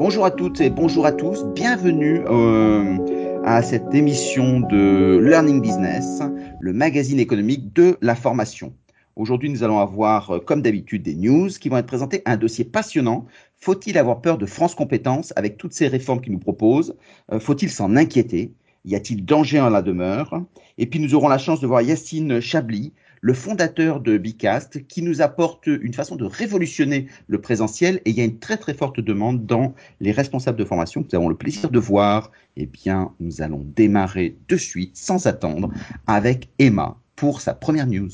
Bonjour à toutes et bonjour à tous. Bienvenue euh, à cette émission de Learning Business, le magazine économique de la formation. Aujourd'hui, nous allons avoir, euh, comme d'habitude, des news qui vont être présentées. Un dossier passionnant. Faut-il avoir peur de France Compétences avec toutes ces réformes qu'il nous propose euh, Faut-il s'en inquiéter? Y a-t-il danger en la demeure? Et puis, nous aurons la chance de voir Yacine Chablis, le fondateur de Bicast, qui nous apporte une façon de révolutionner le présentiel. Et il y a une très très forte demande dans les responsables de formation que nous avons le plaisir de voir. Eh bien, nous allons démarrer de suite, sans attendre, avec Emma pour sa première news.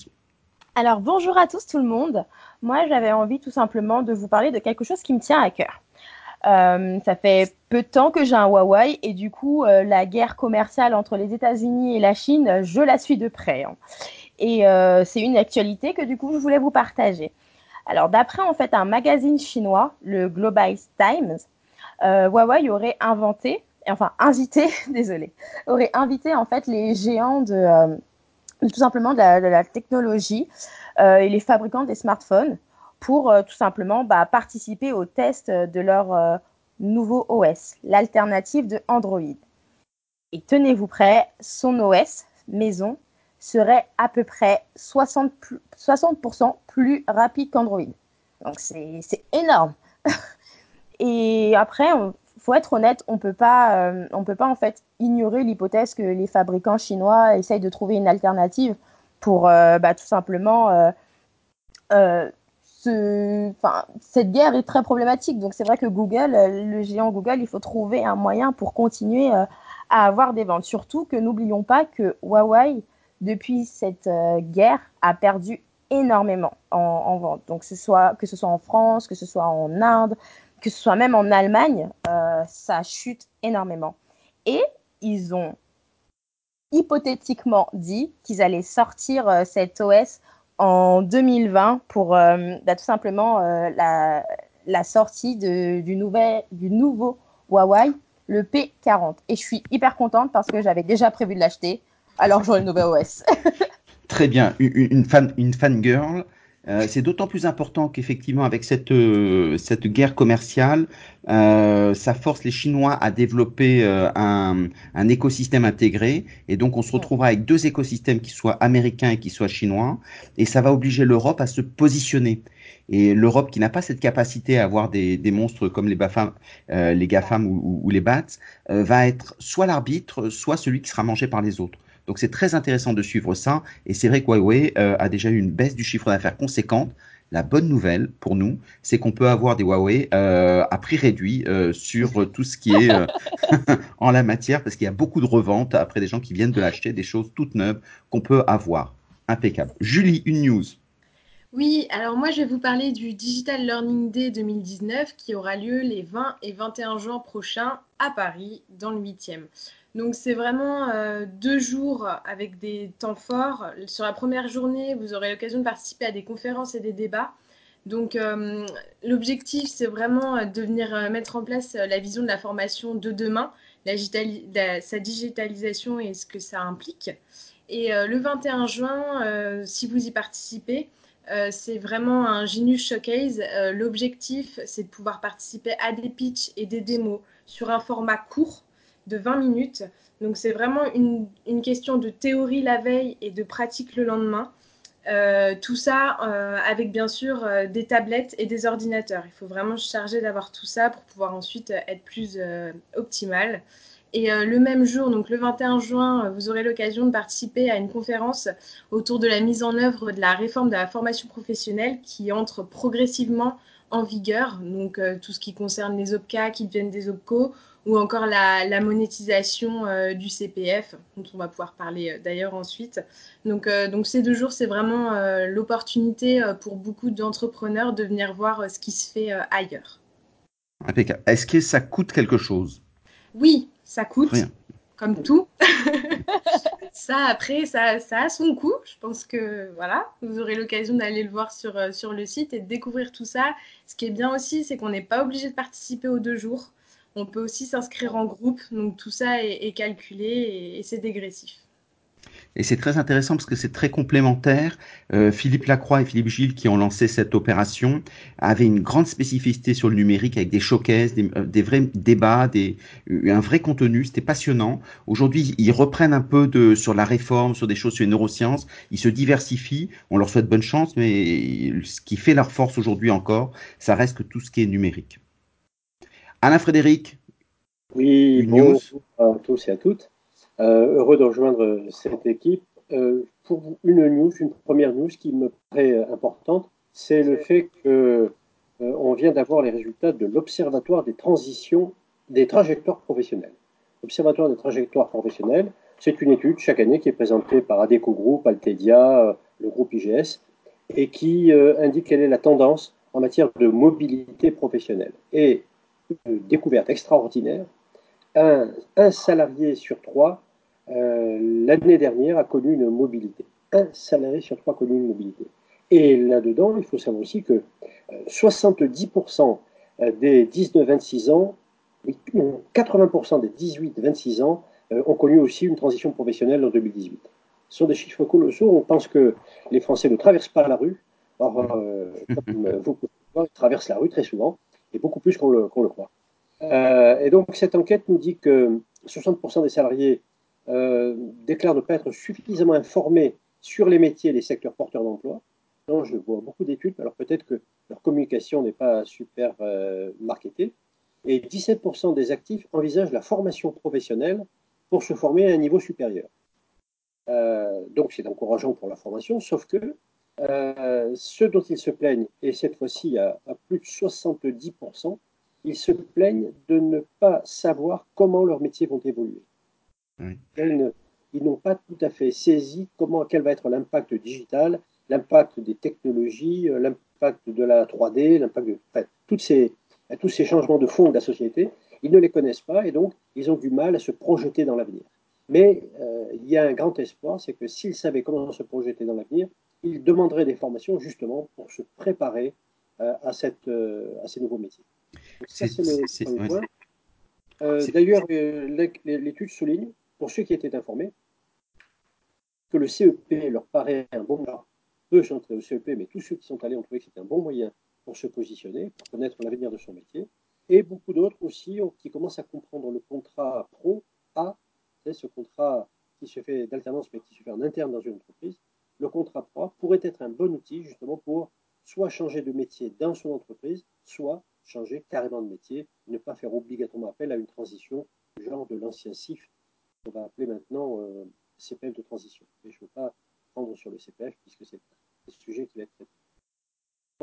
Alors bonjour à tous tout le monde. Moi j'avais envie tout simplement de vous parler de quelque chose qui me tient à cœur. Euh, ça fait peu de temps que j'ai un Huawei et du coup euh, la guerre commerciale entre les États-Unis et la Chine, je la suis de près. Hein. Et euh, c'est une actualité que du coup je voulais vous partager. Alors d'après en fait un magazine chinois, le Global Times, euh, Huawei aurait inventé, enfin invité, désolé, aurait invité en fait les géants de euh, tout simplement de la, technologie et les fabricants des smartphones pour tout simplement bah, participer au test de leur nouveau OS, l'alternative de Android. Et tenez-vous prêts, son OS maison serait à peu près 60%, 60 plus rapide qu'Android. Donc c'est énorme. Et après, il faut être honnête, on peut euh, on peut pas en fait ignorer l'hypothèse que les fabricants chinois essayent de trouver une alternative pour euh, bah, tout simplement. Euh, ce, cette guerre est très problématique. Donc c'est vrai que Google, le géant Google, il faut trouver un moyen pour continuer à avoir des ventes. Surtout que n'oublions pas que Huawei depuis cette euh, guerre, a perdu énormément en, vente. Donc, que ce soit en France, que ce soit en Inde, que ce soit même en Allemagne, euh, ça chute énormément. Et ils ont hypothétiquement dit qu'ils allaient sortir euh, cet OS en 2020 pour bah, tout simplement la, sortie du nouveau Huawei, le P40. Et je suis hyper contente parce que j'avais déjà prévu de l'acheter alors j'aurai le nouvel OS. Très bien, une, fan, une fangirl. Euh, c'est d'autant plus important qu'effectivement, avec cette, euh, cette guerre commerciale, euh, ça force les Chinois à développer euh, un, un, écosystème intégré. Et donc, on se retrouvera avec deux écosystèmes qui soient américains et qui soient chinois. Et ça va obliger l'Europe à se positionner. Et l'Europe, qui n'a pas cette capacité à avoir des, des monstres comme les, Bafam, euh, les GAFAM ou, ou les BATS, va être soit l'arbitre, soit celui qui sera mangé par les autres. Donc c'est très intéressant de suivre ça. Et c'est vrai que Huawei euh, a déjà eu une baisse du chiffre d'affaires conséquente. La bonne nouvelle pour nous, c'est qu'on peut avoir des Huawei euh, à prix réduit euh, sur tout ce qui est en la matière, parce qu'il y a beaucoup de reventes après des gens qui viennent de l'acheter, des choses toutes neuves qu'on peut avoir. Impeccable. Julie, une news. Oui, alors moi je vais vous parler du Digital Learning Day 2019 qui aura lieu les 20 et 21 juin prochains à Paris, dans le 8e. Donc c'est vraiment euh, deux jours avec des temps forts. Sur la première journée, vous aurez l'occasion de participer à des conférences et des débats. Donc euh, l'objectif, c'est vraiment de venir euh, mettre en place la vision de la formation de demain, sa digitalisation et ce que ça implique. Et le 21 juin, si vous y participez, c'est vraiment un Genius Showcase. L'objectif, c'est de pouvoir participer à des pitchs et des démos sur un format court de 20 minutes. Donc c'est vraiment une, question de théorie la veille et de pratique le lendemain. Euh, tout ça euh, avec bien sûr euh, des tablettes et des ordinateurs. Il faut vraiment se charger d'avoir tout ça pour pouvoir ensuite être plus optimal. Et le même jour, donc le 21 juin, vous aurez l'occasion de participer à une conférence autour de la mise en œuvre de la réforme de la formation professionnelle qui entre progressivement en vigueur. Donc tout ce qui concerne les OPCA qui deviennent des OPCO ou encore la, monétisation euh, du CPF, dont on va pouvoir parler euh, d'ailleurs ensuite. Donc, euh, donc ces deux jours, c'est vraiment l'opportunité pour beaucoup d'entrepreneurs de venir voir ce qui se fait ailleurs. Impeccable. Est-ce que ça coûte quelque chose? Oui, ça coûte. Comme tout. ça, après, ça, ça, a son coût. Je pense que voilà, vous aurez l'occasion d'aller le voir sur, sur le site et de découvrir tout ça. Ce qui est bien aussi, c'est qu'on n'est pas obligé de participer aux deux jours. On peut aussi s'inscrire en groupe, donc tout ça est, calculé et, c'est dégressif. Et c'est très intéressant parce que c'est très complémentaire. Euh, Philippe Lacroix et Philippe Gilles, qui ont lancé cette opération, avaient une grande spécificité sur le numérique avec des showcases, des, euh, des vrais débats, euh, un vrai contenu. C'était passionnant. Aujourd'hui, ils reprennent un peu de, sur la réforme, sur des choses sur les neurosciences. Ils se diversifient. On leur souhaite bonne chance, mais ce qui fait leur force aujourd'hui encore, ça reste que tout ce qui est numérique. Alain Frédéric. Oui, bonjour à tous et à toutes. Euh, heureux de rejoindre cette équipe. Euh, pour une news, une première news qui me paraît importante, c'est le fait que euh, on vient d'avoir les résultats de l'Observatoire des transitions, des trajectoires professionnelles. L'Observatoire des trajectoires professionnelles, c'est une étude chaque année qui est présentée par ADECO Group, Altedia, le groupe IGS, et qui indique quelle est la tendance en matière de mobilité professionnelle. Et une découverte extraordinaire, un, un salarié sur trois euh, l'année dernière a connu une mobilité. Un salarié sur trois a connu une mobilité. Et là-dedans, il faut savoir aussi que 70% euh, des 19-26 ans, 80% des 18-26 ans euh, ont connu aussi une transition professionnelle en 2018. Ce sont des chiffres colossaux. On pense que les Français ne traversent pas la rue. Or, comme vous ils traversent la rue très souvent, beaucoup plus qu'on le, croit. et donc, cette enquête nous dit que 60% des salariés euh, déclarent ne pas être suffisamment informés sur les métiers et les secteurs porteurs d'emploi. je vois beaucoup d'études, alors peut-être que leur communication n'est pas super euh, marketée. Et 17% des actifs envisagent la formation professionnelle pour se former à un niveau supérieur. Euh, donc c'est encourageant pour la formation, sauf que euh, ceux dont ils se plaignent, et cette fois-ci à, à, plus de 70%, ils se plaignent de ne pas savoir comment leurs métiers vont évoluer. Ils n'ont pas tout à fait saisi comment, quel va être l'impact digital, l'impact des technologies, euh, l'impact de la 3D, l'impact de toutes ces, tous ces changements de fond de la société. Ils ne les connaissent pas et donc ils ont du mal à se projeter dans l'avenir. Mais euh, il y a un grand espoir, c'est que s'ils savaient comment se projeter dans l'avenir, ils demanderaient des formations justement pour se préparer euh, à, cette, à ces nouveaux métiers. ça, c'est le point. D'ailleurs, l'étude souligne pour ceux qui étaient informés, que le CEP leur paraît un bon moyen, peu sont au CEP, mais tous ceux qui sont allés ont trouvé que c'était un bon moyen pour se positionner, pour connaître l'avenir de son métier, et beaucoup d'autres aussi qui commencent à comprendre le contrat pro A, c'est ce contrat qui se fait d'alternance, mais qui se fait en interne dans une entreprise. Le contrat pro pourrait être un bon outil justement pour soit changer de métier dans son entreprise, soit changer carrément de métier, ne pas faire obligatoirement appel à une transition genre de l'ancien CIF on va appeler maintenant euh, CPF de transition. Je ne veux pas prendre sur le CPF puisque c'est un sujet qui va être traité.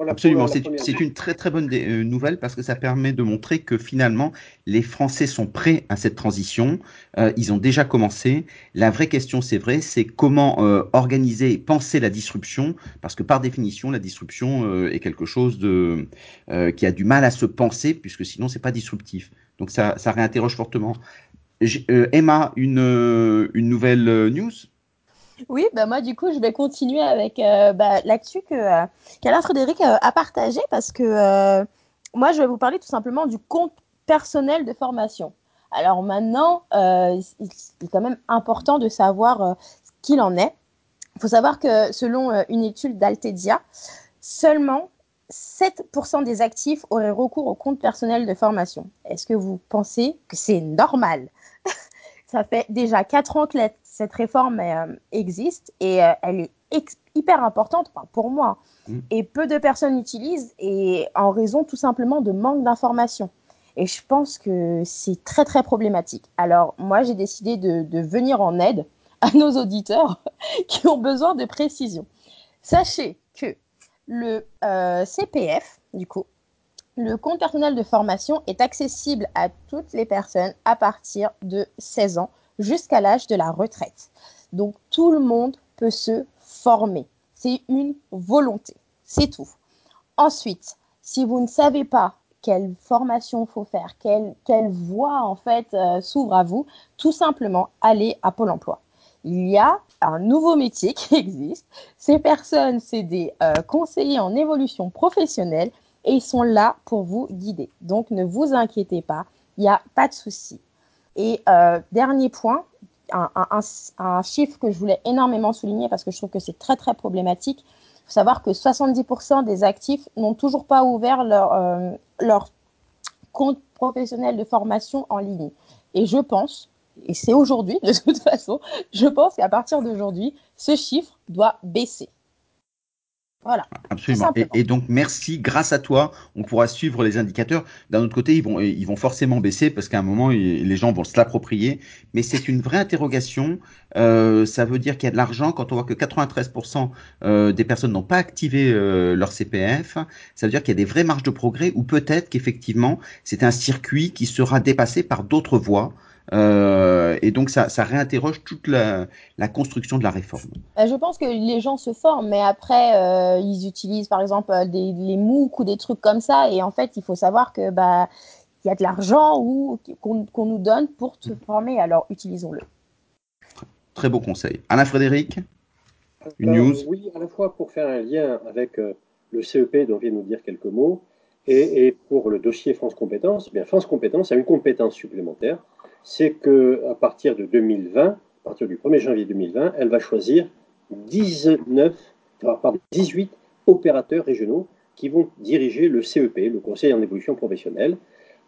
Absolument, c'est une très très bonne euh, nouvelle parce que ça permet de montrer que finalement les Français sont prêts à cette transition. Euh, ils ont déjà commencé. La vraie question, c'est vrai, c'est comment euh, organiser et penser la disruption parce que par définition, la disruption euh, est quelque chose de qui a du mal à se penser puisque sinon c'est pas disruptif. Donc ça, ça réinterroge fortement. Emma, une, une nouvelle news? Oui, bah moi du coup je vais continuer avec euh, bah, l'actu que euh, Frédéric euh, a partagé parce que moi je vais vous parler tout simplement du compte personnel de formation. Alors maintenant, il est quand même important de savoir ce qu'il en est. Il faut savoir que selon une étude d'Altedia, seulement 7% des actifs auraient recours au compte personnel de formation. Est-ce que vous pensez que c'est normal? Ça fait déjà quatre ans que la, cette réforme euh, existe et euh, elle est hyper importante enfin, pour moi. Mmh. Et peu de personnes l'utilisent et en raison tout simplement de manque d'informations. Et je pense que c'est très très problématique. Alors moi j'ai décidé de, de, venir en aide à nos auditeurs qui ont besoin de précision. Sachez que le euh, CPF, du coup, le compte personnel de formation est accessible à toutes les personnes à partir de 16 ans jusqu'à l'âge de la retraite. Donc tout le monde peut se former. C'est une volonté. C'est tout. Ensuite, si vous ne savez pas quelle formation faut faire, quelle, voie en fait euh, s'ouvre à vous, tout simplement allez à Pôle Emploi. Il y a un nouveau métier qui existe. Ces personnes, c'est des euh, conseillers en évolution professionnelle et ils sont là pour vous guider. Donc ne vous inquiétez pas, il n'y a pas de souci. Et euh, dernier point, un, chiffre que je voulais énormément souligner parce que je trouve que c'est très très problématique. Il faut savoir que 70% des actifs n'ont toujours pas ouvert euh, leur compte professionnel de formation en ligne. Et je pense, et c'est aujourd'hui de toute façon, je pense qu'à partir d'aujourd'hui, ce chiffre doit baisser. Voilà. Absolument. Et, donc, merci. Grâce à toi, on pourra suivre les indicateurs. D'un autre côté, ils vont, ils vont forcément baisser parce qu'à un moment, les gens vont se l'approprier. Mais c'est une vraie interrogation. Euh, ça veut dire qu'il y a de l'argent quand on voit que 93% euh, des personnes n'ont pas activé euh, leur CPF. Ça veut dire qu'il y a des vraies marges de progrès ou peut-être qu'effectivement, c'est un circuit qui sera dépassé par d'autres voies. Euh, et donc ça, ça réinterroge toute la, la, construction de la réforme. Euh, je pense que les gens se forment, mais après euh, ils utilisent par exemple des, les MOOC ou des trucs comme ça, et en fait il faut savoir que bah il y a de l'argent ou qu'on nous donne pour se former, alors utilisons-le. Très beau conseil. Alain Frédéric, une news Oui, à la fois pour faire un lien avec le CEP dont vient nous dire quelques mots, et, et pour le dossier France Compétences, eh bien France Compétences a une compétence supplémentaire c'est qu'à partir de 2020, à partir du 1er janvier 2020, elle va choisir 19, pardon, 18 opérateurs régionaux qui vont diriger le CEP, le Conseil en évolution professionnelle.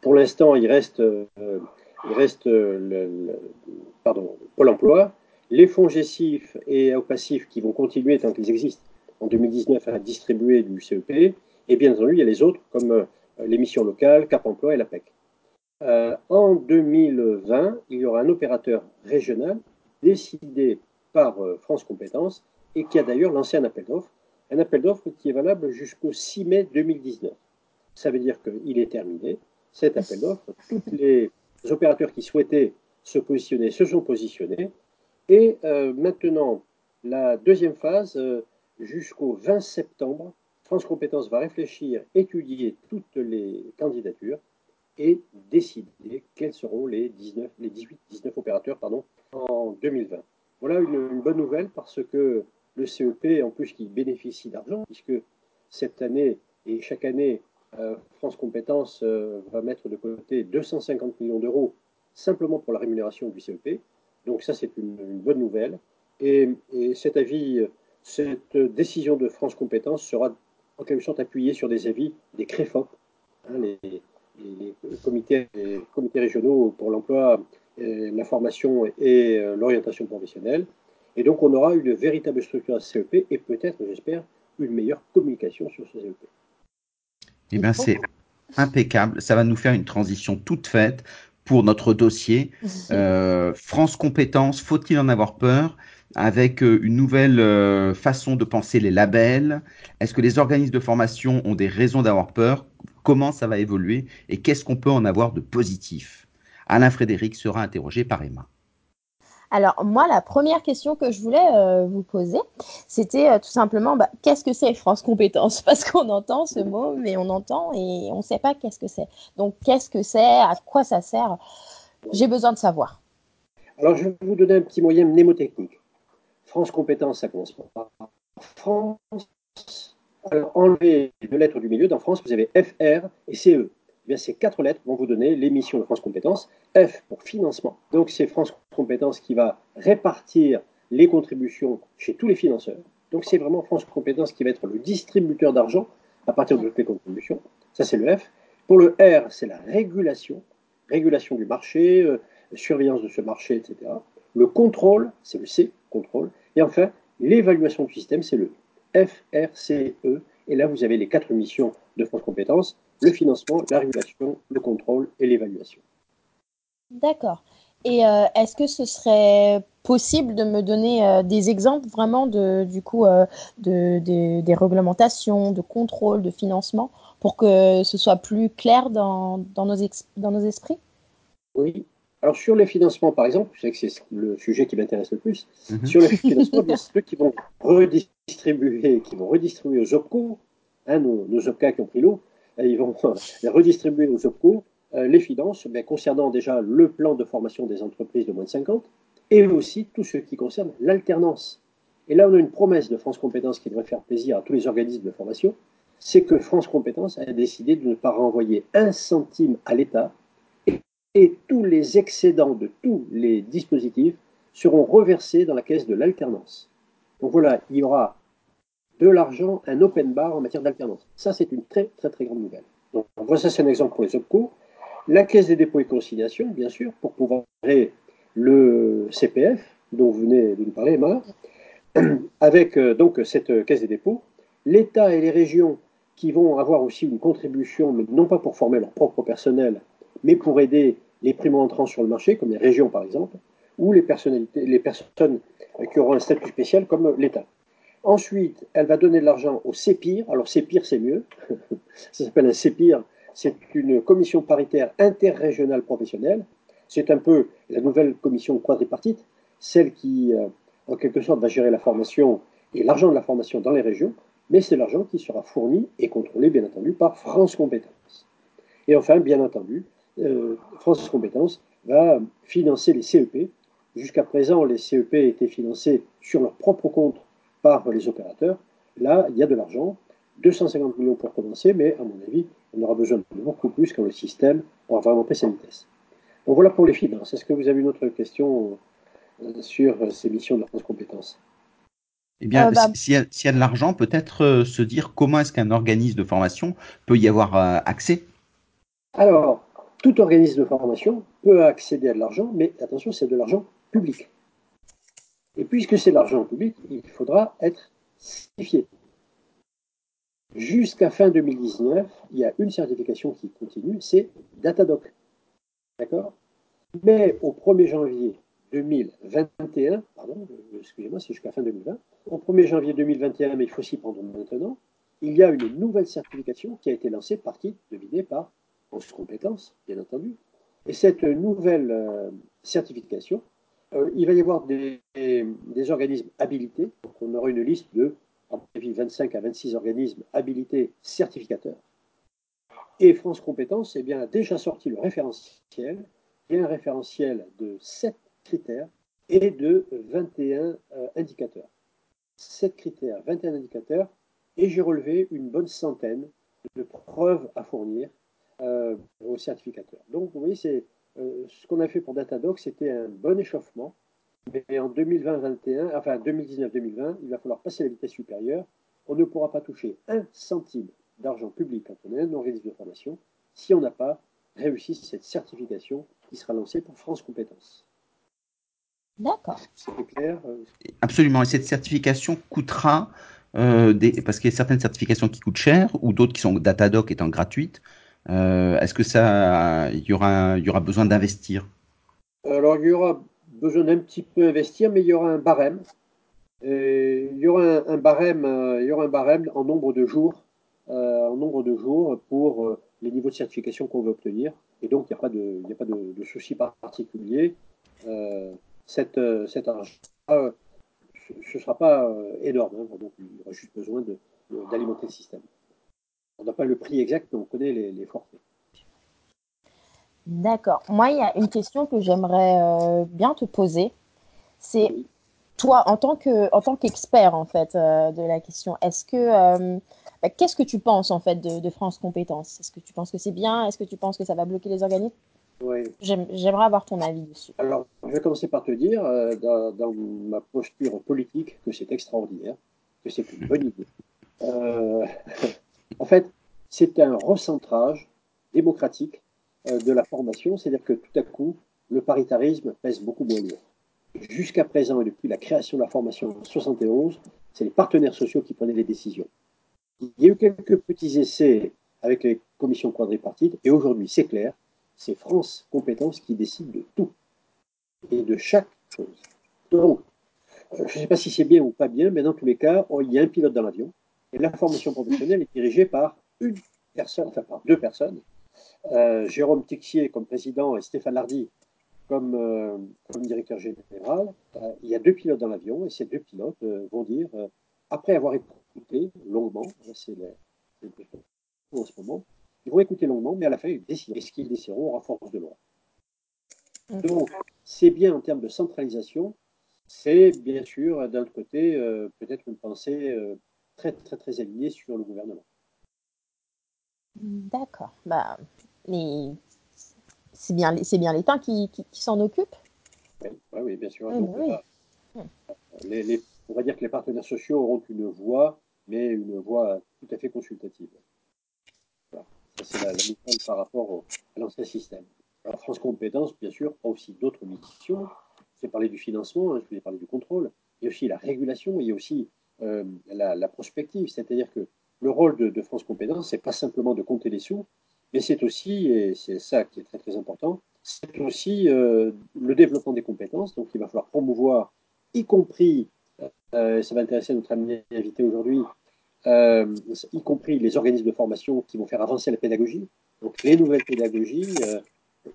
Pour l'instant, il reste, euh, il pardon, Pôle emploi, les fonds GESIF et AOPASSIF qui vont continuer tant qu'ils existent en 2019 à distribuer du CEP, et bien entendu, il y a les autres comme euh, les missions locales, Cap Emploi et la PEC. Euh, en 2020, il y aura un opérateur régional décidé par euh, France Compétences et qui a d'ailleurs lancé un appel d'offres. Un appel d'offres qui est valable jusqu'au 6 mai 2019. Ça veut dire qu'il est terminé, cet appel d'offres. Tous les opérateurs qui souhaitaient se positionner se sont positionnés. Et euh, maintenant, la deuxième phase, jusqu'au 20 septembre, France Compétences va réfléchir, étudier toutes les candidatures et décider quels seront les, 19, les 18, 19 opérateurs pardon, en 2020. Voilà une, bonne nouvelle parce que le CEP, en plus, qui bénéficie d'argent, puisque cette année et chaque année, euh, France Compétences euh, va mettre de côté 250 millions d'euros simplement pour la rémunération du CEP. Donc ça, c'est une, bonne nouvelle. Et, cet avis, cette décision de France Compétences sera en quelque sorte appuyée sur des avis des CREFOP, hein, les, les, comités, comités, régionaux pour l'emploi, euh, la formation et euh, l'orientation professionnelle. Et donc, on aura une véritable structure à CEP et peut-être, j'espère, une meilleure communication sur ce CEP. Eh bien, c'est impeccable. Ça va nous faire une transition toute faite pour notre dossier. Euh, France Compétences, faut-il en avoir peur? Avec une nouvelle façon de penser les labels Est-ce que les organismes de formation ont des raisons d'avoir peur? Comment ça va évoluer? Et qu'est-ce qu'on peut en avoir de positif? Alain Frédéric sera interrogé par Emma. Alors moi, la première question que je voulais euh, vous poser, c'était euh, tout simplement, bah, qu'est-ce que c'est France Compétences? Parce qu'on entend ce mot, mais on entend et on ne sait pas qu'est-ce que c'est. Donc qu'est-ce que c'est? À quoi ça sert? J'ai besoin de savoir. Alors je vais vous donner un petit moyen mnémotechnique. France Compétences, ça commence par France alors, enlevez deux lettres du milieu. Dans France, vous avez FR et CE. Eh bien, ces quatre lettres vont vous donner l'émission de France Compétences. F pour financement. Donc, c'est France Compétences qui va répartir les contributions chez tous les financeurs. Donc, c'est vraiment France Compétences qui va être le distributeur d'argent à partir de toutes les contributions. Ça, c'est le F. Pour le R, c'est la régulation. Régulation du marché, euh, surveillance de ce marché, etc. Le contrôle, c'est le C, contrôle. Et enfin, l'évaluation du système, c'est le FRCE. Et là, vous avez les quatre missions de France Compétences le financement, la régulation, le contrôle et l'évaluation. D'accord. Et euh, est-ce que ce serait possible de me donner euh, des exemples vraiment de, du coup, euh, de, des réglementations, de contrôle, de financement, pour que ce soit plus clair dans, dans, nos, dans nos esprits? Oui, alors sur les financements, par exemple, je sais que c'est le sujet qui m'intéresse le plus. Mhm. Sur les financements, ceux qui vont redistribuer, qui vont redistribuer aux OPCO, hein, nos, nos OPCA qui ont pris l'eau, ils vont redistribuer aux OPCO euh, les finances concernant déjà le plan de formation des entreprises de moins de 50 et aussi tout ce qui concerne l'alternance. Et là, on a une promesse de France Compétences qui devrait faire plaisir à tous les organismes de formation, c'est que France Compétences a décidé de ne pas renvoyer un centime à l'État et tous les excédents de tous les dispositifs seront reversés dans la caisse de l'alternance. Donc voilà, il y aura de l'argent, un open bar en matière d'alternance. Ça, c'est une très, très, très grande nouvelle. Donc, voilà, ça, c'est un exemple pour les OPCO. La caisse des dépôts et conciliation, bien sûr, pour pouvoir gérer le CPF, dont vous venez de nous parler, Emma, avec euh, donc cette caisse des dépôts. L'État et les régions qui vont avoir aussi une contribution, mais non pas pour former leur propre personnel, mais pour aider les primo-entrants sur le marché, comme les régions par exemple, ou les, personnalités, les personnes qui auront un statut spécial comme l'État. Ensuite, elle va donner de l'argent au CEPIR. Alors CEPIR, c'est mieux. Ça s'appelle un CEPIR. C'est une commission paritaire interrégionale professionnelle. C'est un peu la nouvelle commission quadripartite, celle qui, euh, en quelque sorte, va gérer la formation et l'argent de la formation dans les régions, mais c'est l'argent qui sera fourni et contrôlé, bien entendu, par France Compétences. Et enfin, bien entendu, euh, France Compétences va financer les CEP. Jusqu'à présent, les CEP étaient financés sur leur propre compte par les opérateurs. Là, il y a de l'argent, 250 millions pour commencer, mais à mon avis, on aura besoin de beaucoup plus quand le système aura vraiment pris sa vitesse. Donc voilà pour les finances. Est-ce que vous avez une autre question euh, sur ces missions de la France Compétences? Eh bien, euh, bah, s'il y, a de l'argent, peut-être euh, se dire comment est-ce qu'un organisme de formation peut y avoir accès? Alors, tout organisme de formation peut accéder à de l'argent, mais attention, c'est de l'argent public. Et puisque c'est l'argent public, il faudra être certifié. Jusqu'à fin 2019, il y a une certification qui continue, c'est Datadoc. D'accord? Mais au 1er janvier 2021, pardon, excusez-moi, c'est jusqu'à fin 2020, au 1er janvier 2021, mais il faut s'y prendre maintenant, il y a une nouvelle certification qui a été lancée par qui Devinez par Compétences, bien entendu. Et cette nouvelle euh, certification, euh, il va y avoir des, organismes habilités. Donc on aura une liste de, à 25 à 26 organismes habilités certificateurs. Et France Compétences eh bien, a déjà sorti le référentiel, qui est un référentiel de 7 critères et de 21 euh, indicateurs. 7 critères, 21 indicateurs, et j'ai relevé une bonne centaine de preuves à fournir euh, aux certificateurs. Donc, vous voyez, c'est euh, ce qu'on a fait pour Datadoc, c'était un bon échauffement. Mais en 2020-21, enfin 2019-2020, il va falloir passer à la vitesse supérieure. On ne pourra pas toucher un centime d'argent public quand on est un organisme de formation si on n'a pas réussi cette certification qui sera lancée par France Compétences. D'accord. C'est clair euh, Absolument. Et cette certification coûtera, euh, des, parce qu'il y a certaines certifications qui coûtent cher ou d'autres qui sont Datadoc étant gratuites. Euh, est-ce que ça, y aura, besoin d'investir? Alors il y aura besoin d'un petit peu investir, mais il y aura un barème. il y aura un, barème, euh, il y aura un barème en nombre de jours, euh, en nombre de jours pour les niveaux de certification qu'on veut obtenir. Et donc il n'y a pas de, souci particulier. cet, argent, ce ne sera pas énorme. Hein, il y aura juste besoin d'alimenter le système. On n'a pas le prix exact, mais on connaît les, forfaits. D'accord. Moi, il y a une question que j'aimerais euh, bien te poser. C'est toi, en tant que, en tant qu'expert en fait euh, de la question, est-ce que euh, bah, qu'est-ce que tu penses en fait de, France Compétences? Est-ce que tu penses que c'est bien? Est-ce que tu penses que ça va bloquer les organismes? Oui. J'aimerais avoir ton avis dessus. Alors, je vais commencer par te dire, dans, dans, ma posture politique, que c'est extraordinaire, que c'est une bonne idée. En fait, c'est un recentrage démocratique euh, de la formation, c'est-à-dire que tout à coup, le paritarisme pèse beaucoup moins lourd. Jusqu'à présent, et depuis la création de la formation en 71, c'est les partenaires sociaux qui prenaient les décisions. Il y a eu quelques petits essais avec les commissions quadripartites, et aujourd'hui, c'est clair, c'est France Compétences qui décide de tout et de chaque chose. Donc, euh, je ne sais pas si c'est bien ou pas bien, mais dans tous les cas, il y a un pilote dans l'avion, et la formation professionnelle est dirigée par une personne, enfin par deux personnes. Euh, Jérôme Tixier comme président et Stéphane Lardy comme, euh, comme directeur général. Euh, il y a deux pilotes dans l'avion et ces deux pilotes vont dire, après avoir écouté longuement, c'est en ce moment, ils vont écouter longuement, mais à la fin, ils décideront ce qu'ils décideront en force de loi. Donc, c'est bien en termes de centralisation, c'est bien sûr, d'un côté, peut-être une pensée très, très, très alignés sur le gouvernement. D'accord. Bah, c'est bien, c'est bien l'État qui, qui, s'en occupe? Oui, oui, bien sûr. les, on va dire que les partenaires sociaux auront une voix, mais une voix tout à fait consultative. Voilà. Ça, c'est la, la mission par rapport au, à l'ancien système. Alors, France Compétences, bien sûr, a aussi d'autres missions. Je vous ai parlé du financement, hein, je vous ai parlé du contrôle. Il y a aussi la régulation, il y a aussi euh, la, prospective. C'est-à-dire que le rôle de, France Compétences, c'est pas simplement de compter les sous, mais c'est aussi, et c'est ça qui est très très important, c'est aussi euh, le développement des compétences. Donc, il va falloir promouvoir, y compris, euh, ça va intéresser notre ami invité aujourd'hui, y compris les organismes de formation qui vont faire avancer la pédagogie, donc les nouvelles pédagogies,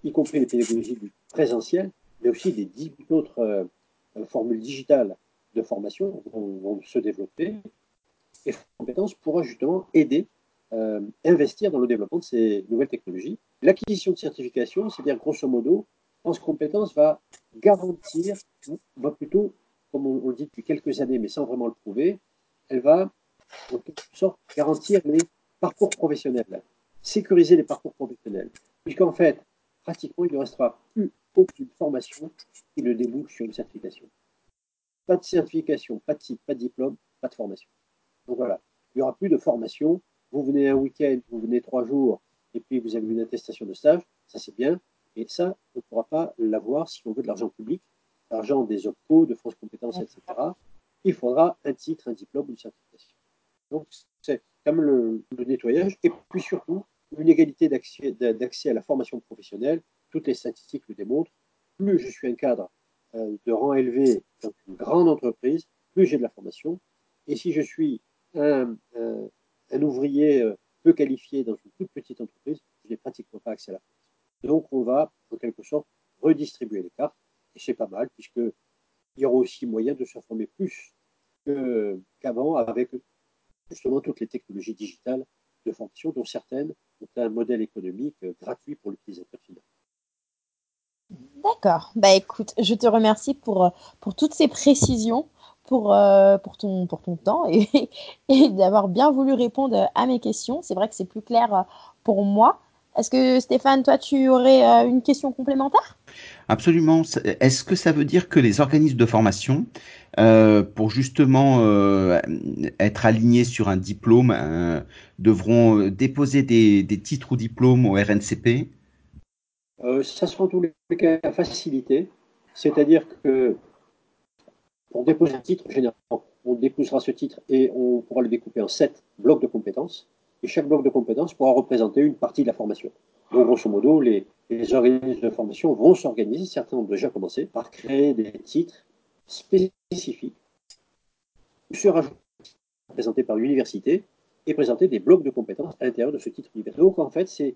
y compris les pédagogies du présentiel, mais aussi des dix autres formules digitales de formation vont, se développer. Et compétences pourra justement aider, euh, investir dans le développement de ces nouvelles technologies. L'acquisition de certification, c'est-à-dire grosso modo, France Compétences va garantir, va plutôt, comme on, on le dit depuis quelques années, mais sans vraiment le prouver, elle va en quelque sorte garantir les parcours professionnels, sécuriser les parcours professionnels, puisqu'en fait, pratiquement, il ne restera plus aucune formation qui ne débouche sur une certification. Pas de certification, pas de titre, pas de diplôme, pas de formation. Donc voilà, il n'y aura plus de formation. Vous venez un week-end, vous venez trois jours, et puis vous avez une attestation de stage, ça c'est bien, et ça, on ne pourra pas l'avoir si on veut de l'argent public, l'argent des OPCO, de France Compétences, etc. Il faudra un titre, un diplôme, une certification. Donc, c'est comme le, le, nettoyage. Et puis surtout, une égalité d'accès à la formation professionnelle. Toutes les statistiques le démontrent. Plus je suis un cadre euh, de rang élevé dans une grande entreprise, plus j'ai de la formation. Et si je suis un, un ouvrier euh, peu qualifié dans une toute petite entreprise, je n'ai pratiquement pas accès à la formation. Donc, on va, en quelque sorte, redistribuer les cartes. Et c'est pas mal, puisqu'il y aura aussi moyen de se former plus qu'avant avec justement toutes les technologies digitales de formation, dont certaines ont un modèle économique gratuit pour l'utilisateur final. D'accord. Bah écoute, je te remercie pour, pour toutes ces précisions, pour, euh, ton, temps et, d'avoir bien voulu répondre à mes questions. C'est vrai que c'est plus clair pour moi. Est-ce que Stéphane, toi, tu aurais euh, une question complémentaire? Absolument. Est-ce que ça veut dire que les organismes de formation, euh, pour justement euh, être alignés sur un diplôme, euh, devront déposer des, titres ou diplômes au RNCP Ça sera en tous les cas facilité. C'est-à-dire que pour déposer un titre, généralement, on déposera ce titre et on pourra le découper en sept blocs de compétences. Et chaque bloc de compétences pourra représenter une partie de la formation. Donc, grosso modo, les, les organismes de formation vont s'organiser, certains ont déjà commencé, par créer des titres spécifiques, se rajouter, présentés par l'université, et présenter des blocs de compétences à l'intérieur de ce titre universitaire. Donc, en fait, c'est, euh,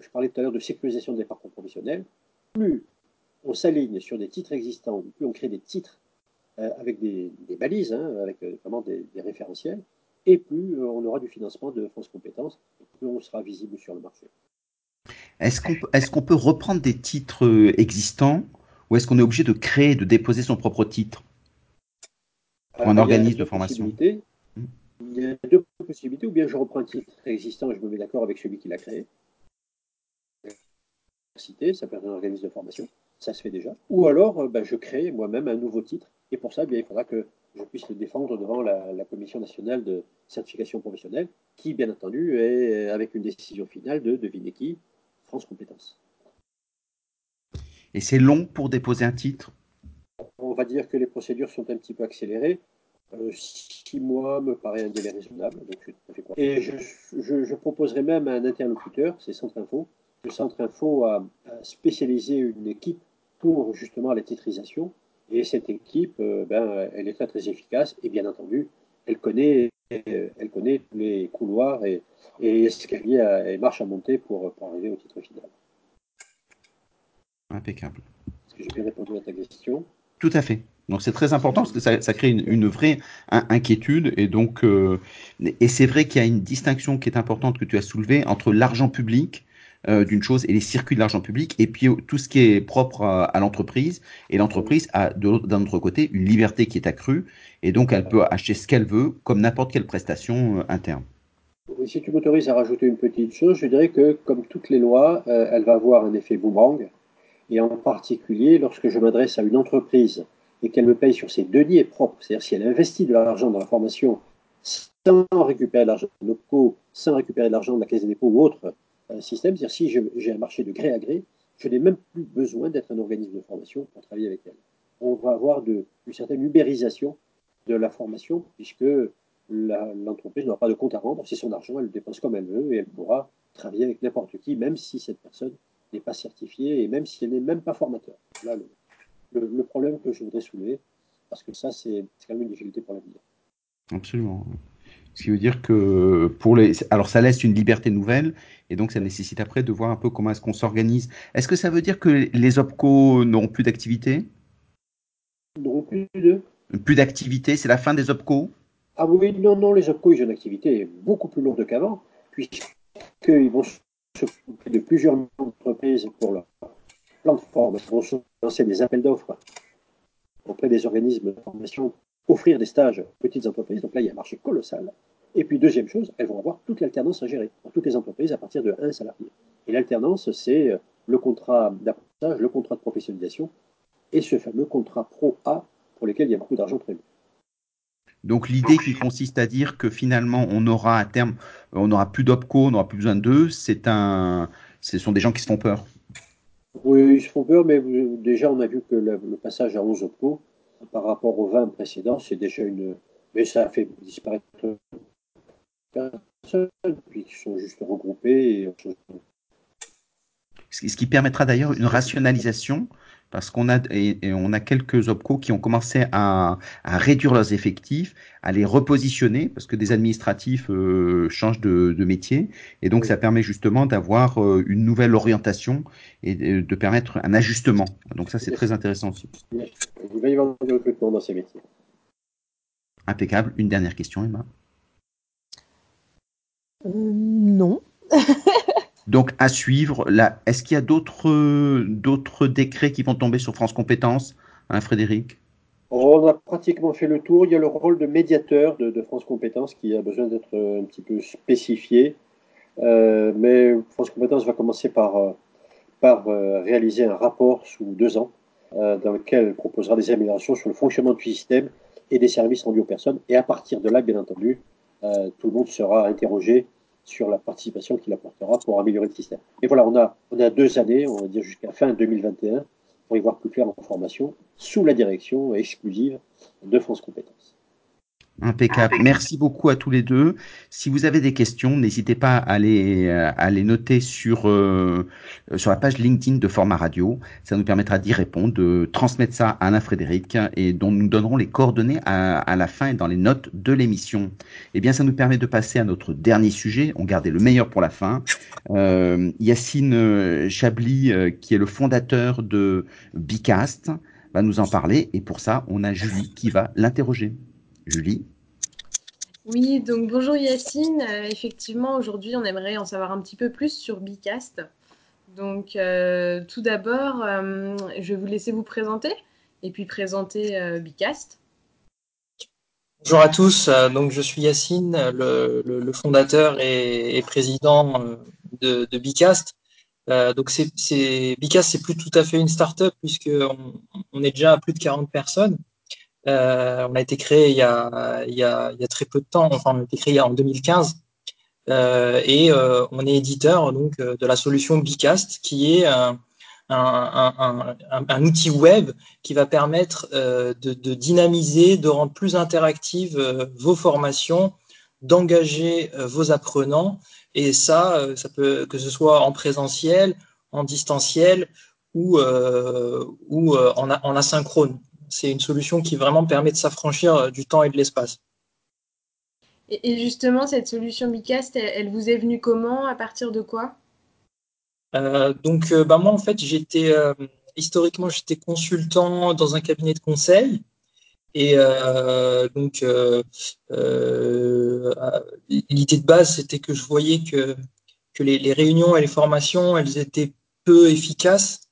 je parlais tout à l'heure de sécurisation des parcours professionnels, plus on s'aligne sur des titres existants, plus on crée des titres euh, avec des, des, balises, hein, avec euh, vraiment des, des, référentiels, et plus euh, on aura du financement de France Compétences, plus on sera visible sur le marché. Est-ce qu'on est peut reprendre des titres euh, existants ou est-ce qu'on est obligé de créer, de déposer son propre titre pour un organisme de formation Il y a deux possibilités. Ou bien je reprends un titre existant et je me mets d'accord avec celui qui l'a créé. Ça peut être un organisme de formation. Ça se fait déjà. Ou alors, ben, je crée moi-même un nouveau titre. Et pour ça, bien, il faudra que je puisse le défendre devant la, la, Commission nationale de certification professionnelle, qui, bien entendu, est avec une décision finale de devinez qui, France Compétences. Et c'est long pour déposer un titre? On va dire que les procédures sont un petit peu accélérées. Euh, six mois me paraît un délai raisonnable. Donc je Et je, je, je, proposerai même à un interlocuteur, c'est Centre Info. Le Centre Info a, a, spécialisé une équipe pour justement la titrisation. Et cette équipe, euh, ben, elle est très très efficace. Et bien entendu, elle connaît, elle connaît tous les couloirs et, et escaliers et marches à monter pour, pour arriver au titre final. Impeccable. Est-ce que j'ai bien répondu à ta question? Tout à fait. Donc c'est très important parce que ça, ça crée une, une, vraie inquiétude et donc euh, et c'est vrai qu'il y a une distinction qui est importante que tu as soulevée entre l'argent public euh, d'une chose et les circuits de l'argent public et puis tout ce qui est propre à, l'entreprise et l'entreprise a d'un autre côté une liberté qui est accrue et donc elle peut acheter ce qu'elle veut comme n'importe quelle prestation euh, interne. Si tu m'autorises à rajouter une petite chose, je dirais que comme toutes les lois, euh, elle va avoir un effet boomerang Et en particulier, lorsque je m'adresse à une entreprise et qu'elle me paye sur ses deniers propres, c'est-à-dire si elle investit de l'argent dans la formation sans récupérer l'argent de locaux, sans récupérer l'argent de la Caisse des dépôts ou autre euh, système, c'est-à-dire si j'ai un marché de gré à gré, je n'ai même plus besoin d'être un organisme de formation pour travailler avec elle. On va avoir une certaine ubérisation de la formation, puisque l'entreprise n'aura pas de compte à rendre, c'est son argent, elle le dépense comme elle veut et elle pourra travailler avec n'importe qui, même si cette personne n'est pas certifiée et même si elle n'est même pas formateur. Là, le, problème que je voudrais soulever, parce que ça, c'est quand même une difficulté pour l'avenir. Absolument. Ce qui veut dire que pour les, alors ça laisse une liberté nouvelle et donc ça nécessite après de voir un peu comment est-ce qu'on s'organise. Est-ce que ça veut dire que les OPCO n'auront plus d'activité? N'auront plus de Plus d'activité, c'est la fin des OPCO Ah oui, non, non, les OPCO, ils ont une activité beaucoup plus lourde qu'avant, puisqu'ils vont s'occuper de plusieurs entreprises pour leur plan de formation, ils vont lancer des appels d'offres auprès des organismes de formation offrir des stages aux petites entreprises. Donc là, il y a un marché colossal. Et puis, deuxième chose, elles vont avoir toute l'alternance à gérer pour toutes les entreprises à partir de 1 salarié. Et l'alternance, c'est euh, le contrat d'apprentissage, le contrat de professionnalisation et ce fameux contrat Pro A pour lequel il y a beaucoup d'argent prévu. Donc l'idée qui consiste à dire que finalement on aura à terme, on n'aura plus d'opco, on n'aura plus besoin d'eux, c'est un, ce sont des gens qui se font peur. Oui, ils se font peur, mais déjà on a vu que le, passage à 11 opco, par rapport aux 20 précédents, c'est déjà une. Mais ça a fait disparaître personne, puis ils sont juste regroupés. Ce qui permettra d'ailleurs une rationalisation, parce qu'on a, et, on a quelques OPCO qui ont commencé à, réduire leurs effectifs, à les repositionner, parce que des administratifs euh, changent de, métier, et donc ça permet justement d'avoir euh, une nouvelle orientation et de, permettre un ajustement. Donc ça, c'est très intéressant aussi. Il va y avoir du recrutement dans ces métiers. Impeccable. Une dernière question, Emma? Euh, non. Donc à suivre. Est-ce qu'il y a d'autres décrets qui vont tomber sur France Compétences, hein, Frédéric? On a pratiquement fait le tour. Il y a le rôle de médiateur de, France Compétences qui a besoin d'être un petit peu spécifié. Euh, mais France Compétences va commencer par, euh, réaliser un rapport sous deux ans dans lequel elle proposera des améliorations sur le fonctionnement du système et des services rendus aux personnes. Et à partir de là, bien entendu, tout le monde sera interrogé sur la participation qu'il apportera pour améliorer le système. Et voilà, on a, deux années, on va dire jusqu'à fin 2021, pour y voir plus clair en formation, sous la direction exclusive de France Compétences. Impeccable. Merci beaucoup à tous les deux. Si vous avez des questions, n'hésitez pas à les, euh, à les noter sur, euh, sur la page LinkedIn de Format Radio. Ça nous permettra d'y répondre, de transmettre ça à Alain Frédéric et dont nous donnerons les coordonnées à, à la fin et dans les notes de l'émission. Eh bien, ça nous permet de passer à notre dernier sujet. On gardait le meilleur pour la fin. Euh, Yacine euh, Chablis, qui est le fondateur de Bicast, va nous en parler. Et pour ça, on a Julie qui va l'interroger. Julie Oui, donc bonjour Yacine. Euh, effectivement, aujourd'hui, on aimerait en savoir un petit peu plus sur Bicast. Donc, euh, tout d'abord, euh, je vais vous laisser vous présenter et puis présenter Bicast. Bonjour à tous, donc je suis Yacine, le, fondateur et, président de, Bicast. donc c'est, Bicast, c'est plus tout à fait une start-up puisqu'on on est déjà à plus de 40 personnes. Euh, on a été créé il y a, très peu de temps, enfin on a été créé en 2015 euh, et euh, on est éditeur donc de la solution Bicast qui est un, outil web qui va permettre de, dynamiser, de rendre plus interactives vos formations, d'engager vos apprenants. Et ça, peut que ce soit en présentiel, en distanciel ou, en asynchrone c'est une solution qui vraiment permet de s'affranchir euh, du temps et de l'espace. Et justement, cette solution Bicast, elle, vous est venue comment À partir de quoi? Euh, Donc, euh, bah, moi, en fait, j'étais historiquement, j'étais consultant dans un cabinet de conseil. Et donc, l'idée de base, c'était que je voyais que, que les, les, réunions et les formations, elles étaient peu efficaces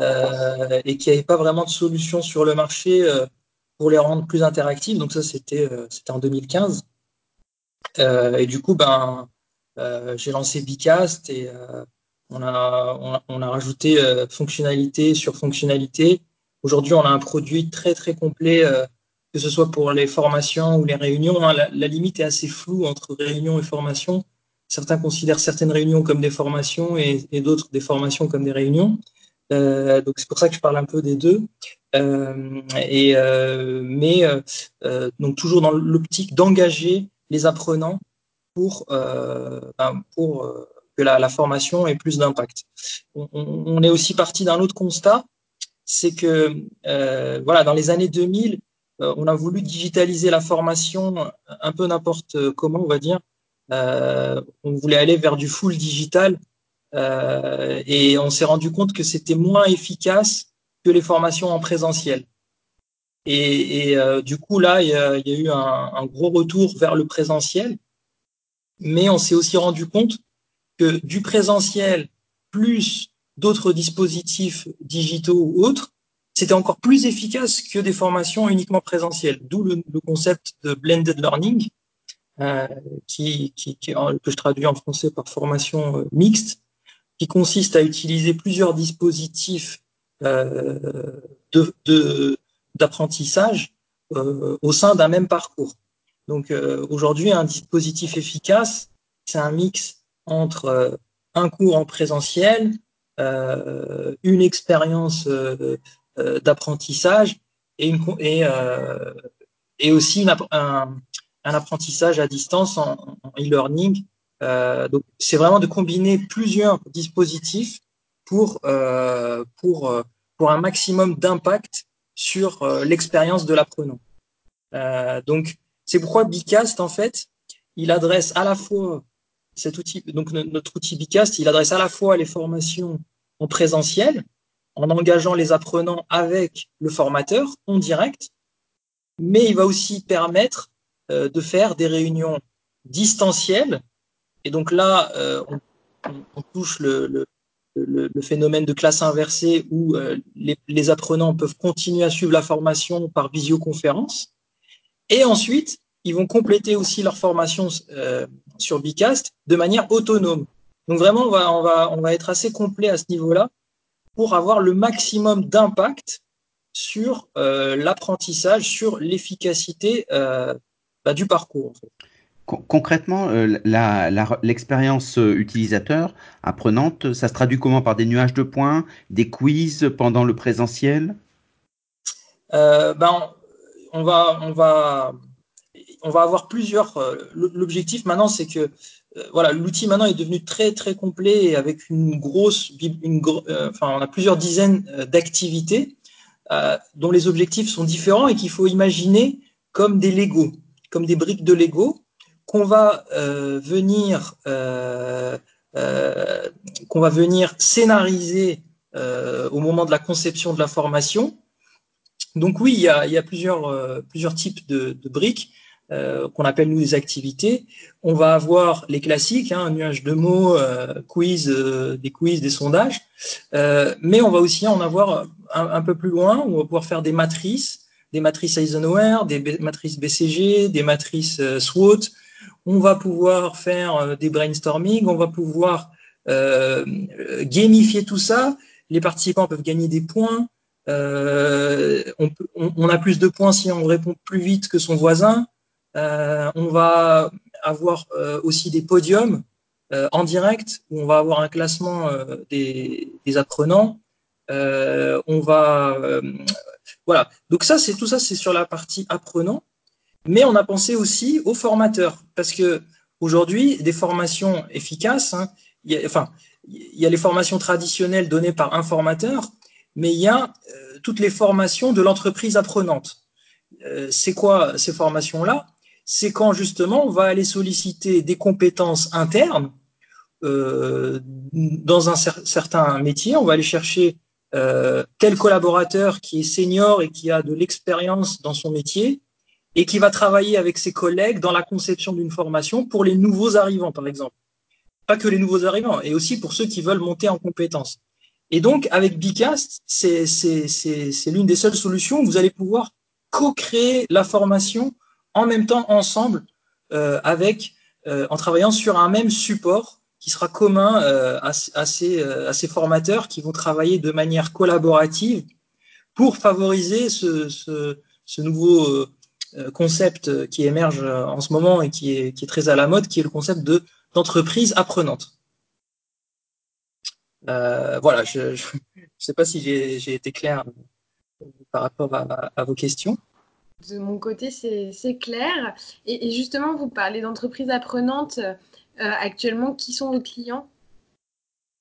euh, et qu'il n'y avait pas vraiment de solution sur le marché euh, pour les rendre plus interactives. Donc ça, c'était euh, en 2015. et du coup, ben, j'ai lancé Bicast et, On a, on a, rajouté fonctionnalité sur fonctionnalité. Aujourd'hui, on a un produit très très complet, que ce soit pour les formations ou les réunions. Hein. La, limite est assez floue entre réunion et formation. Certains considèrent certaines réunions comme des formations et d'autres des formations comme des réunions. Euh, donc c'est pour ça que je parle un peu des deux. Euh, et euh, mais donc toujours dans l'optique d'engager les apprenants pour ben, pour que la, la, formation ait plus d'impact. On, on, est aussi parti d'un autre constat, c'est que voilà dans les années 2000, on a voulu digitaliser la formation un peu n'importe comment, on va dire. on voulait aller vers du full digital euh, et on s'est rendu compte que c'était moins efficace que les formations en présentiel. Et, euh, du coup, là, il y a, eu un, gros retour vers le présentiel. Mais on s'est aussi rendu compte que du présentiel plus d'autres dispositifs digitaux ou autres, c'était encore plus efficace que des formations uniquement présentielles. D'où le, concept de blended learning, euh, qui, que je traduis en français par formation mixte, qui consiste à utiliser plusieurs dispositifs euh, d'apprentissage euh, au sein d'un même parcours. Donc euh, aujourd'hui, un dispositif efficace, c'est un mix entre un cours en présentiel, une expérience d'apprentissage et, aussi un, apprentissage à distance en e-learning donc, c'est vraiment de combiner plusieurs dispositifs pour, euh, pour, euh, pour un maximum d'impact sur euh, l'expérience de l'apprenant. Euh, donc, c'est pourquoi Bicast, en fait, il adresse à la fois cet outil, donc notre outil Bicast, il adresse à la fois les formations en présentiel, en engageant les apprenants avec le formateur en direct, mais il va aussi permettre euh, de faire des réunions distancielles et donc là, euh, on, touche le, phénomène de classe inversée où euh, les, apprenants peuvent continuer à suivre la formation par visioconférence. Et ensuite, ils vont compléter aussi leur formation euh, sur Bicast de manière autonome. Donc vraiment, on va, être assez complet à ce niveau-là pour avoir le maximum d'impact sur l'apprentissage, sur l'efficacité bah, du parcours. Concrètement, euh, l'expérience euh, utilisateur apprenante, ça se traduit comment? Par des nuages de points, des quiz pendant le présentiel? Euh, ben, on, va, avoir plusieurs. L'objectif maintenant, c'est que voilà, l'outil maintenant est devenu très très complet et avec une grosse, une, enfin, on a plusieurs dizaines d'activités dont les objectifs sont différents et qu'il faut imaginer comme des Lego, comme des briques de Lego euh, venir euh, euh, qu'on va venir scénariser au moment de la conception de la formation. Donc oui, il y a, plusieurs, types de, briques qu'on appelle nous des activités. On va avoir les classiques, hein, un nuage de mots, quiz, des quiz, des sondages, mais on va aussi en avoir un, un, peu plus loin. On va pouvoir faire des matrices, des matrices Eisenhower, des matrices BCG, des matrices SWOT, on va pouvoir faire euh, des brainstorming, on va pouvoir euh, gamifier tout ça. Les participants peuvent gagner des points. Euh, on, a plus de points si on répond plus vite que son voisin. On va avoir aussi des podiums en direct où on va avoir un classement des, des, apprenants. on va voilà. Donc ça, c'est tout ça, c'est sur la partie apprenant. Mais on a pensé aussi aux formateurs, parce que aujourd'hui, des formations efficaces, hein, il y a, enfin, il y a les formations traditionnelles données par un formateur, mais il y a euh, toutes les formations de l'entreprise apprenante. Euh, c'est quoi ces formations-là? C'est quand justement on va aller solliciter des compétences internes euh, dans un cer certain métier, on va aller chercher tel collaborateur qui est senior et qui a de l'expérience dans son métier, et qui va travailler avec ses collègues dans la conception d'une formation pour les nouveaux arrivants, par exemple. Pas que les nouveaux arrivants, et aussi pour ceux qui veulent monter en compétences. Et donc, avec Bicast, c'est l'une des seules solutions où vous allez pouvoir co-créer la formation en même temps ensemble, euh, avec, euh, en travaillant sur un même support qui sera commun à, ces, à, ces, formateurs qui vont travailler de manière collaborative pour favoriser ce nouveau concept qui émerge en ce moment et qui est, qui est, très à la mode, qui est le concept de d'entreprise apprenante. Euh, voilà, je ne sais pas si j'ai été clair par rapport à, vos questions. De mon côté, c'est clair. Et, justement, vous parlez d'entreprises apprenantes. Euh, actuellement, qui sont vos clients?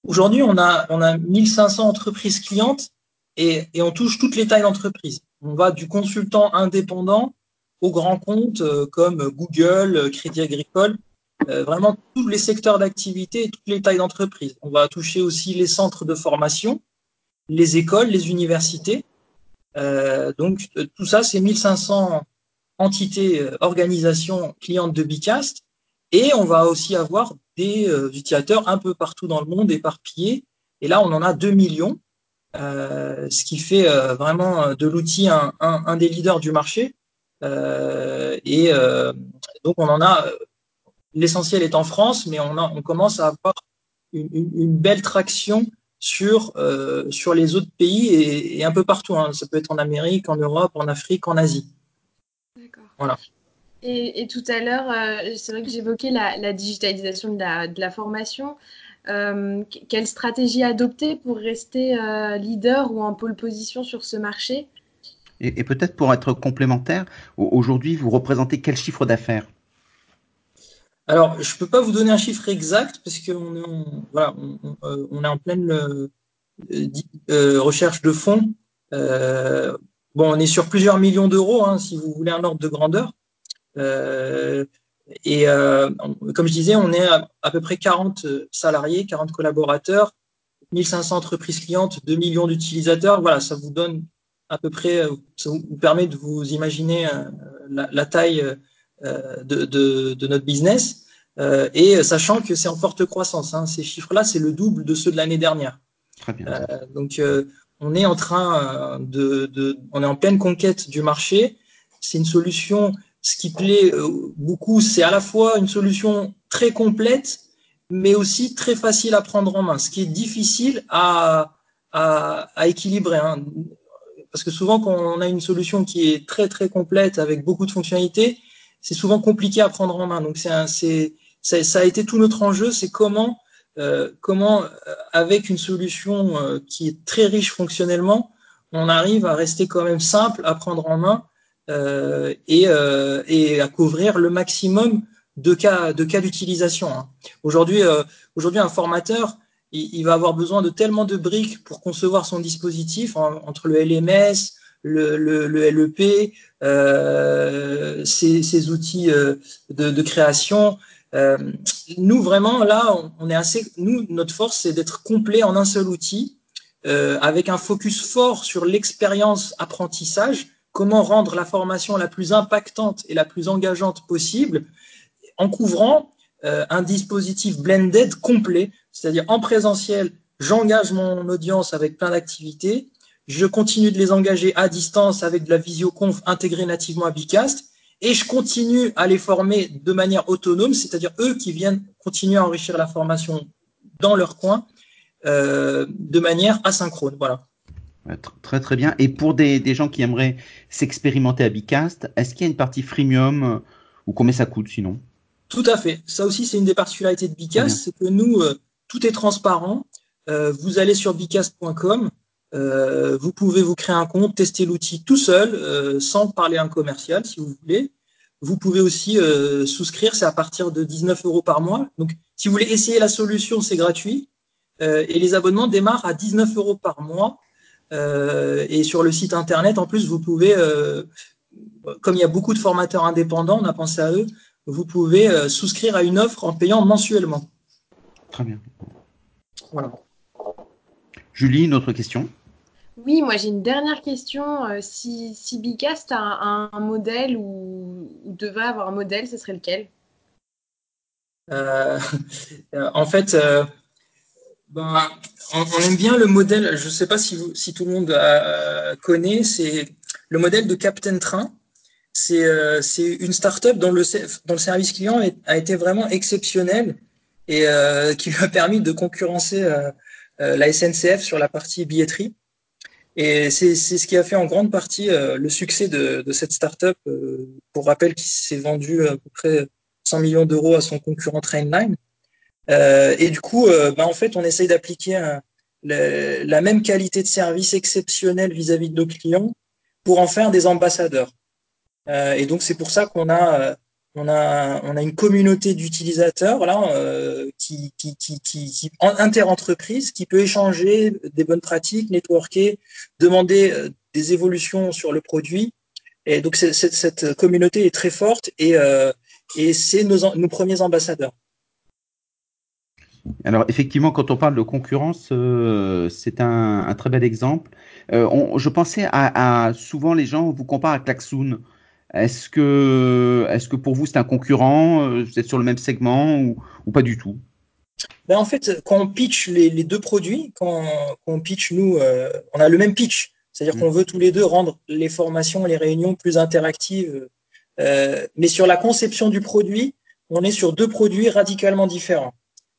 Aujourd'hui, on a, on a 1500 entreprises clientes et, et on touche toutes les tailles d'entreprises. On va du consultant indépendant aux grands comptes euh, comme Google, Crédit Agricole, euh, vraiment tous les secteurs d'activité et toutes les tailles d'entreprise. On va toucher aussi les centres de formation, les écoles, les universités. Euh, donc euh, tout ça, c'est 1500 entités, organisations clientes de Bicast. Et on va aussi avoir des utilisateurs un peu partout dans le monde éparpillés. Et là, on en a 2 millions, ce qui fait vraiment de l'outil un, des leaders du marché. Et donc, on en a l'essentiel est en France, mais on, on commence à avoir une, belle traction sur, euh, sur les autres pays et, un peu partout. Hein. Ça peut être en Amérique, en Europe, en Afrique, en Asie. D'accord. Voilà. Et, tout à l'heure, euh, c'est vrai que j'évoquais la, digitalisation de la, de la formation. Euh, quelle stratégie adopter pour rester leader ou en pole position sur ce marché? Et, peut-être pour être complémentaire, aujourd'hui, vous représentez quel chiffre d'affaires? Alors, je ne peux pas vous donner un chiffre exact parce qu'on est, en, voilà, euh, on, est en pleine euh, euh, recherche de fonds. Bon, on est sur plusieurs millions d'euros, hein, si vous voulez un ordre de grandeur. et comme je disais, on est à, à, peu près 40 salariés, 40 collaborateurs, 1500 entreprises clientes, 2 millions d'utilisateurs. Voilà, ça vous donne à peu près, ça vous permet de vous imaginer la, la taille euh, de, de, de, notre business. Euh, et sachant que c'est en forte croissance. Hein, ces chiffres-là, c'est le double de ceux de l'année dernière. Très bien. Euh, donc, on est en train de, de, on est en pleine conquête du marché. C'est une solution. Ce qui plaît beaucoup, c'est à la fois une solution très complète, mais aussi très facile à prendre en main. Ce qui est difficile à, à, à équilibrer. Hein. Parce que souvent, quand on a une solution qui est très très complète avec beaucoup de fonctionnalités, c'est souvent compliqué à prendre en main. Donc c'est ça, a été tout notre enjeu, c'est comment euh, comment euh, avec une solution euh, qui est très riche fonctionnellement, on arrive à rester quand même simple à prendre en main et, et, à couvrir le maximum de cas de cas d'utilisation. Hein. Aujourd'hui aujourd'hui un formateur il, va avoir besoin de tellement de briques pour concevoir son dispositif entre le LMS, le, le, le LEP, euh, ces, ces, outils euh, de, création. Euh, nous, vraiment, là, on, est assez. Nous, notre force, c'est d'être complet en un seul outil, euh, avec un focus fort sur l'expérience apprentissage, comment rendre la formation la plus impactante et la plus engageante possible, en couvrant euh, un dispositif blended complet, c'est-à-dire en présentiel, j'engage mon audience avec plein d'activités, je continue de les engager à distance avec de la visioconf intégrée nativement à Bicast et je continue à les former de manière autonome, c'est-à-dire eux qui viennent continuer à enrichir la formation dans leur coin euh, de manière asynchrone. Voilà. Très très bien. Et pour des, des gens qui aimeraient s'expérimenter à Bicast, est-ce qu'il y a une partie freemium euh, ou combien ça coûte sinon? Tout à fait. Ça aussi, c'est une des particularités de Bicast, c'est que nous, euh, tout est transparent. Euh, vous allez sur bicast.com, euh, vous pouvez vous créer un compte, tester l'outil tout seul, sans parler à un commercial, si vous voulez. Vous pouvez aussi souscrire, c'est à partir de 19 euros par mois. Donc, si vous voulez essayer la solution, c'est gratuit. Et les abonnements démarrent à 19 euros par mois. Et sur le site internet, en plus, vous pouvez, comme il y a beaucoup de formateurs indépendants, on a pensé à eux, vous pouvez souscrire à une offre en payant mensuellement. Très bien. Voilà. Julie, une autre question? Oui, moi j'ai une dernière question. Euh, si, si Bicast a un, modèle ou, devait avoir un modèle, ce serait lequel? Euh, En fait, euh, ben, on, aime bien le modèle, je ne sais pas si, vous, si, tout le monde connaît, c'est le modèle de Captain Train. C'est une start-up dont le, dont le service client a été vraiment exceptionnel et qui lui a permis de concurrencer la SNCF sur la partie billetterie. Et c'est ce qui a fait en grande partie le succès de, de cette startup. pour rappel, qui s'est vendu à peu près 100 millions d'euros à son concurrent Trainline. et du coup, bah, en fait, on essaye d'appliquer la même qualité de service exceptionnelle vis-à-vis de nos clients pour en faire des ambassadeurs. Euh, et donc c'est pour ça qu'on a euh, on a on a une communauté d'utilisateurs là euh, qui qui qui qui, inter-entreprise qui peut échanger des bonnes pratiques, networker, demander des évolutions sur le produit. Et donc cette, communauté est très forte et et c'est nos, nos premiers ambassadeurs. Alors effectivement, quand on parle de concurrence, euh, c'est un, très bel exemple. Euh, je pensais à, souvent les gens vous comparent à Klaxoon. Est-ce que, est-ce que pour vous c'est un concurrent euh, Vous êtes sur le même segment ou, pas du tout? Ben En fait, quand on pitch les, deux produits, quand, on pitch nous, on a le même pitch. C'est-à-dire mm. qu'on veut tous les deux rendre les formations, les réunions plus interactives. mais sur la conception du produit, on est sur deux produits radicalement différents.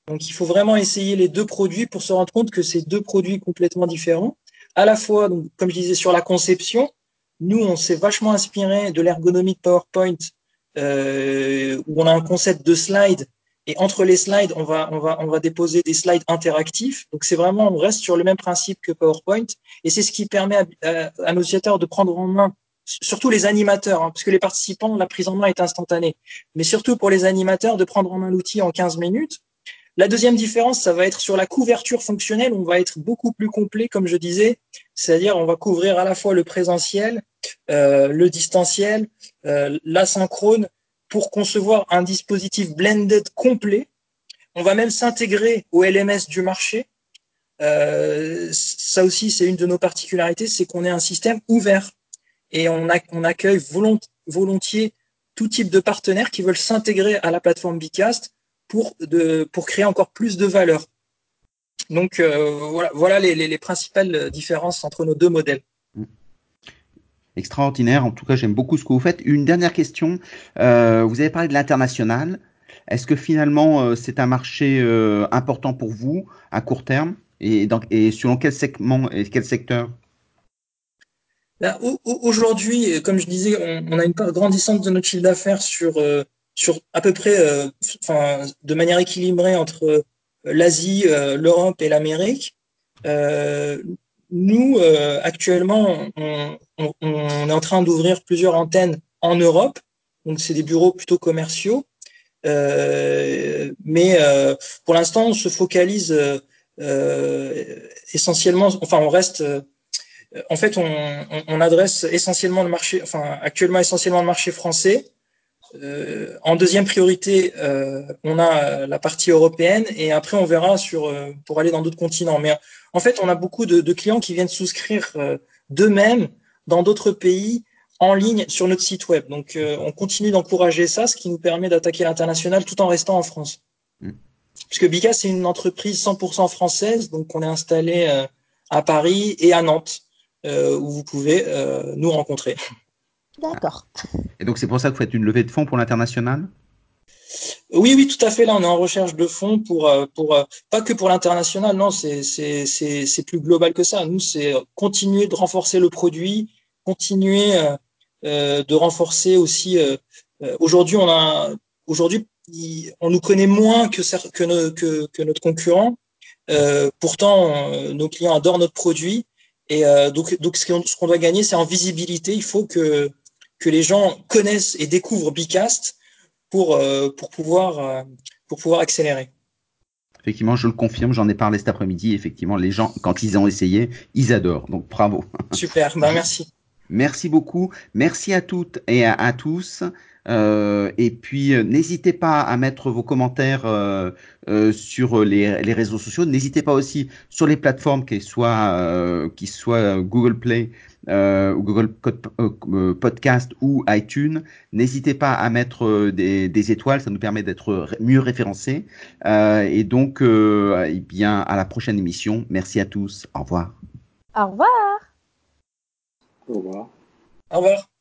Donc, il faut vraiment essayer les deux produits pour se rendre compte que c'est deux produits complètement différents. À la fois, donc, comme je disais, sur la conception, nous, on s'est vachement inspiré de l'ergonomie de PowerPoint, euh, où on a un concept de slide. Et entre les slides, on va, on va, on va déposer des slides interactifs. Donc, c'est vraiment, on reste sur le même principe que PowerPoint. Et c'est ce qui permet à, à, nos utilisateurs de prendre en main surtout les animateurs, hein, parce que les participants, la prise en main est instantanée, mais surtout pour les animateurs, de prendre en main l'outil en 15 minutes la deuxième différence, ça va être sur la couverture fonctionnelle. On va être beaucoup plus complet, comme je disais, c'est-à-dire on va couvrir à la fois le présentiel, euh, le distanciel, euh, l'asynchrone, pour concevoir un dispositif blended complet. On va même s'intégrer au LMS du marché. Euh, ça aussi, c'est une de nos particularités, c'est qu'on est un système ouvert et on, accueille volontiers tout type de partenaires qui veulent s'intégrer à la plateforme Bicast pour créer encore plus de valeur. Donc euh, voilà, voilà les, les, les, principales différences entre nos deux modèles. Extraordinaire. En tout cas, j'aime beaucoup ce que vous faites. Une dernière question. Euh, vous avez parlé de l'international. Est-ce que finalement euh, c'est un marché euh, important pour vous à court terme? Et, donc, et selon quel segment et quel secteur? Ben, Aujourd'hui, comme je disais, on, on, a une part grandissante de notre chiffre d'affaires sur sur à peu près, enfin, de manière équilibrée entre l'Asie, euh, l'Europe et l'Amérique. nous, actuellement, on, on, on, est en train d'ouvrir plusieurs antennes en Europe. Donc, c'est des bureaux plutôt commerciaux. Euh, mais euh, pour l'instant, on se focalise euh, essentiellement, enfin, on reste, en fait, on, on, adresse essentiellement le marché, enfin, actuellement essentiellement le marché français. Euh, en deuxième priorité, euh, on a la partie européenne et après on verra sur euh, pour aller dans d'autres continents. Mais en fait, on a beaucoup de, de clients qui viennent souscrire d'eux-mêmes dans d'autres pays en ligne sur notre site web. Donc, on continue d'encourager ça, ce qui nous permet d'attaquer l'international tout en restant en France. Mm. Puisque Bika, c'est une entreprise 100% française, donc on est installé à Paris et à Nantes, où vous pouvez nous rencontrer. D'accord. Et donc c'est pour ça que vous faites une levée de fonds pour l'international? Oui, oui, tout à fait. Là, on est en recherche de fonds pour, euh, pour euh, pas que pour l'international. Non, c'est c'est plus global que ça. Nous, c'est continuer de renforcer le produit, continuer euh, de renforcer aussi. aujourd'hui, on a aujourd'hui on nous connaît moins que que, que, que notre concurrent. pourtant, nos clients adorent notre produit. Et donc, donc ce qu'on doit gagner, c'est en visibilité. Il faut que que les gens connaissent et découvrent Bicast pour, euh, pour, pouvoir, euh, pour pouvoir accélérer. Effectivement, je le confirme, j'en ai parlé cet après-midi. Effectivement, les gens, quand ils ont essayé, ils adorent. Donc, bravo. Super, ben, merci. Merci beaucoup. Merci à toutes et à, tous. Euh, et puis, euh, n'hésitez pas à mettre vos commentaires euh, euh sur les, les, réseaux sociaux. N'hésitez pas aussi sur les plateformes, qui soient, qui soient Google Play euh, Google euh, Podcast ou iTunes. N'hésitez pas à mettre euh, des, des, étoiles, ça nous permet d'être mieux référencés. Euh, et donc, euh, eh bien, à la prochaine émission. Merci à tous. Au revoir. Au revoir. Au revoir. Au revoir.